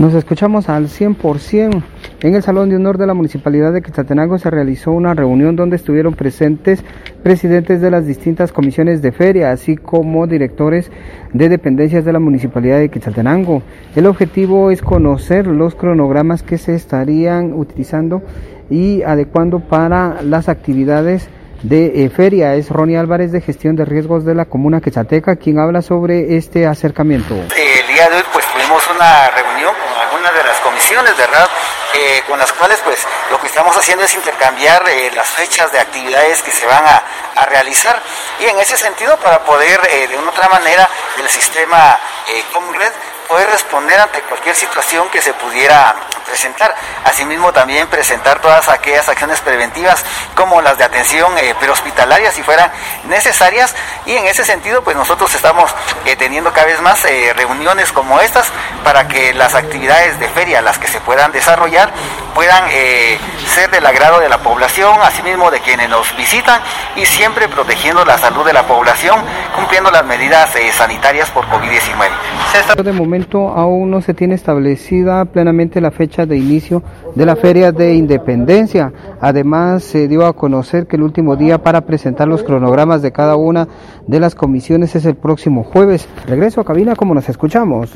Nos escuchamos al 100%. En el Salón de Honor de la Municipalidad de Quetzaltenango se realizó una reunión donde estuvieron presentes presidentes de las distintas comisiones de feria, así como directores de dependencias de la Municipalidad de Quetzaltenango. El objetivo es conocer los cronogramas que se estarían utilizando y adecuando para las actividades de eh, feria. Es Ronnie Álvarez de Gestión de Riesgos de la Comuna Quetzalteca quien habla sobre este acercamiento. El día de hoy pues tuvimos una reunión una de las comisiones, ¿verdad? Eh, con las cuales pues estamos haciendo es intercambiar eh, las fechas de actividades que se van a, realizar y en ese sentido para poder eh, de una otra manera el sistema eh, Comred poder responder ante cualquier situación que se pudiera presentar. Asimismo, también presentar todas aquellas acciones preventivas como las de atención eh, prehospitalaria si fueran necesarias. Y en ese sentido, pues nosotros estamos eh, teniendo cada vez más reuniones como estas para que las actividades de feria, las que se puedan desarrollar, puedan ser del agrado de la población, asimismo de quienes nos visitan y siempre protegiendo la salud de la población, cumpliendo las medidas sanitarias por COVID-19. De momento aún no se tiene establecida plenamente la fecha de inicio de la Feria de Independencia. Además, se dio a conocer que el último día para presentar los cronogramas de cada una de las comisiones es el próximo jueves. Regreso a cabina como nos escuchamos.